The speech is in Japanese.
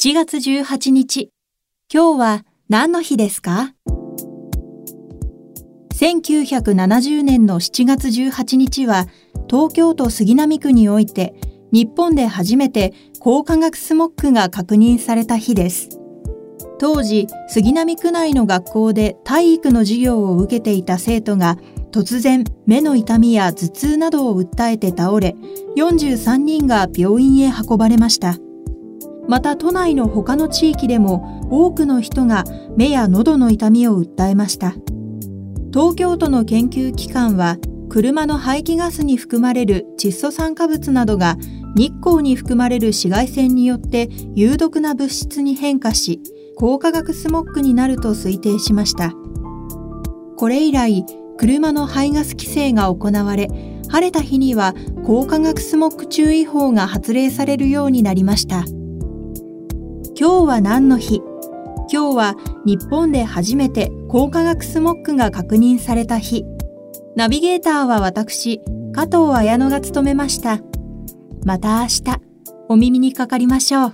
7月18日。今日は何の日ですか ?1970 年の7月18日は、東京都杉並区において、日本で初めて高化学スモッグが確認された日です。当時、杉並区内の学校で体育の授業を受けていた生徒が、突然目の痛みや頭痛などを訴えて倒れ、43人が病院へ運ばれました。また都内の他の地域でも多くの人が目や喉の痛みを訴えました。東京都の研究機関は車の排気ガスに含まれる窒素酸化物などが日光に含まれる紫外線によって有毒な物質に変化し高化学スモッグになると推定しました。これ以来車の排ガス規制が行われ晴れた日には高化学スモッグ注意報が発令されるようになりました。今日は何の日？今日は日本で初めて高化学スモッグが確認された日。ナビゲーターは私、加藤綾乃が務めました。また明日、お耳にかかりましょう。